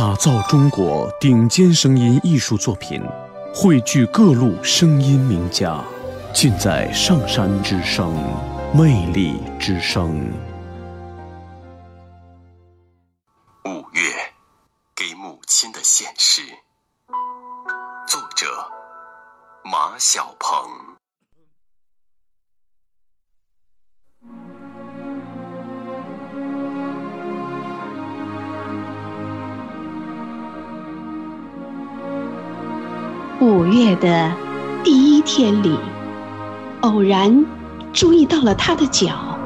打造中国顶尖声音艺术作品，汇聚各路声音名家，尽在上山之声，魅力之声。五月，给母亲的献诗。作者：马晓鹏。五月的第一天里，偶然注意到了他的脚。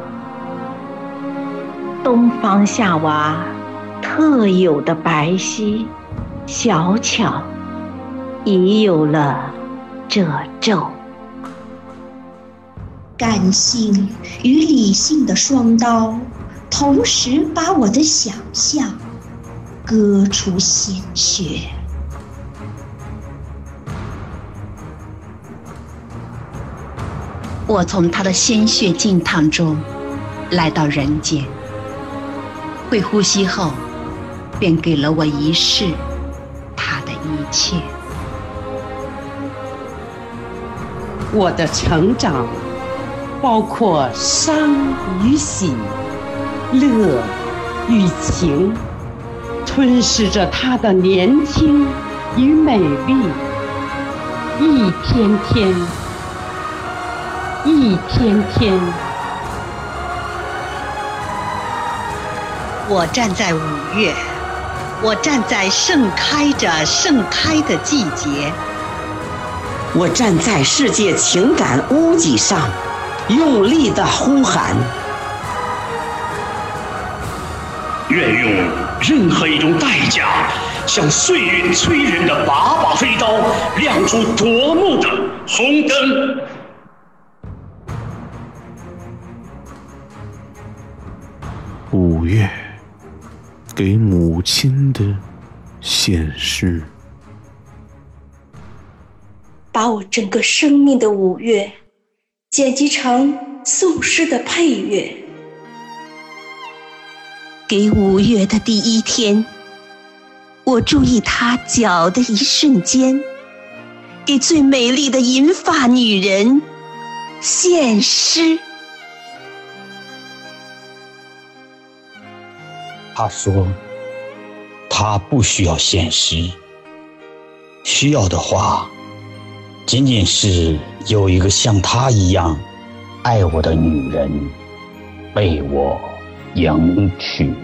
东方夏娃特有的白皙、小巧，已有了褶皱。感性与理性的双刀，同时把我的想象割出鲜血。我从他的鲜血浸烫中来到人间，会呼吸后，便给了我一世他的一切。我的成长包括伤与喜、乐与情，吞噬着他的年轻与美丽，一天天。一天天，我站在五月，我站在盛开着盛开的季节，我站在世界情感屋脊上，用力的呼喊，愿用任何一种代价，向岁月催人的把把飞刀亮出夺目的红灯。五月，给母亲的献诗。把我整个生命的五月剪辑成宋诗的配乐。给五月的第一天，我注意她脚的一瞬间，给最美丽的银发女人献诗。他说：“他不需要现实，需要的话，仅仅是有一个像他一样爱我的女人被我迎娶。”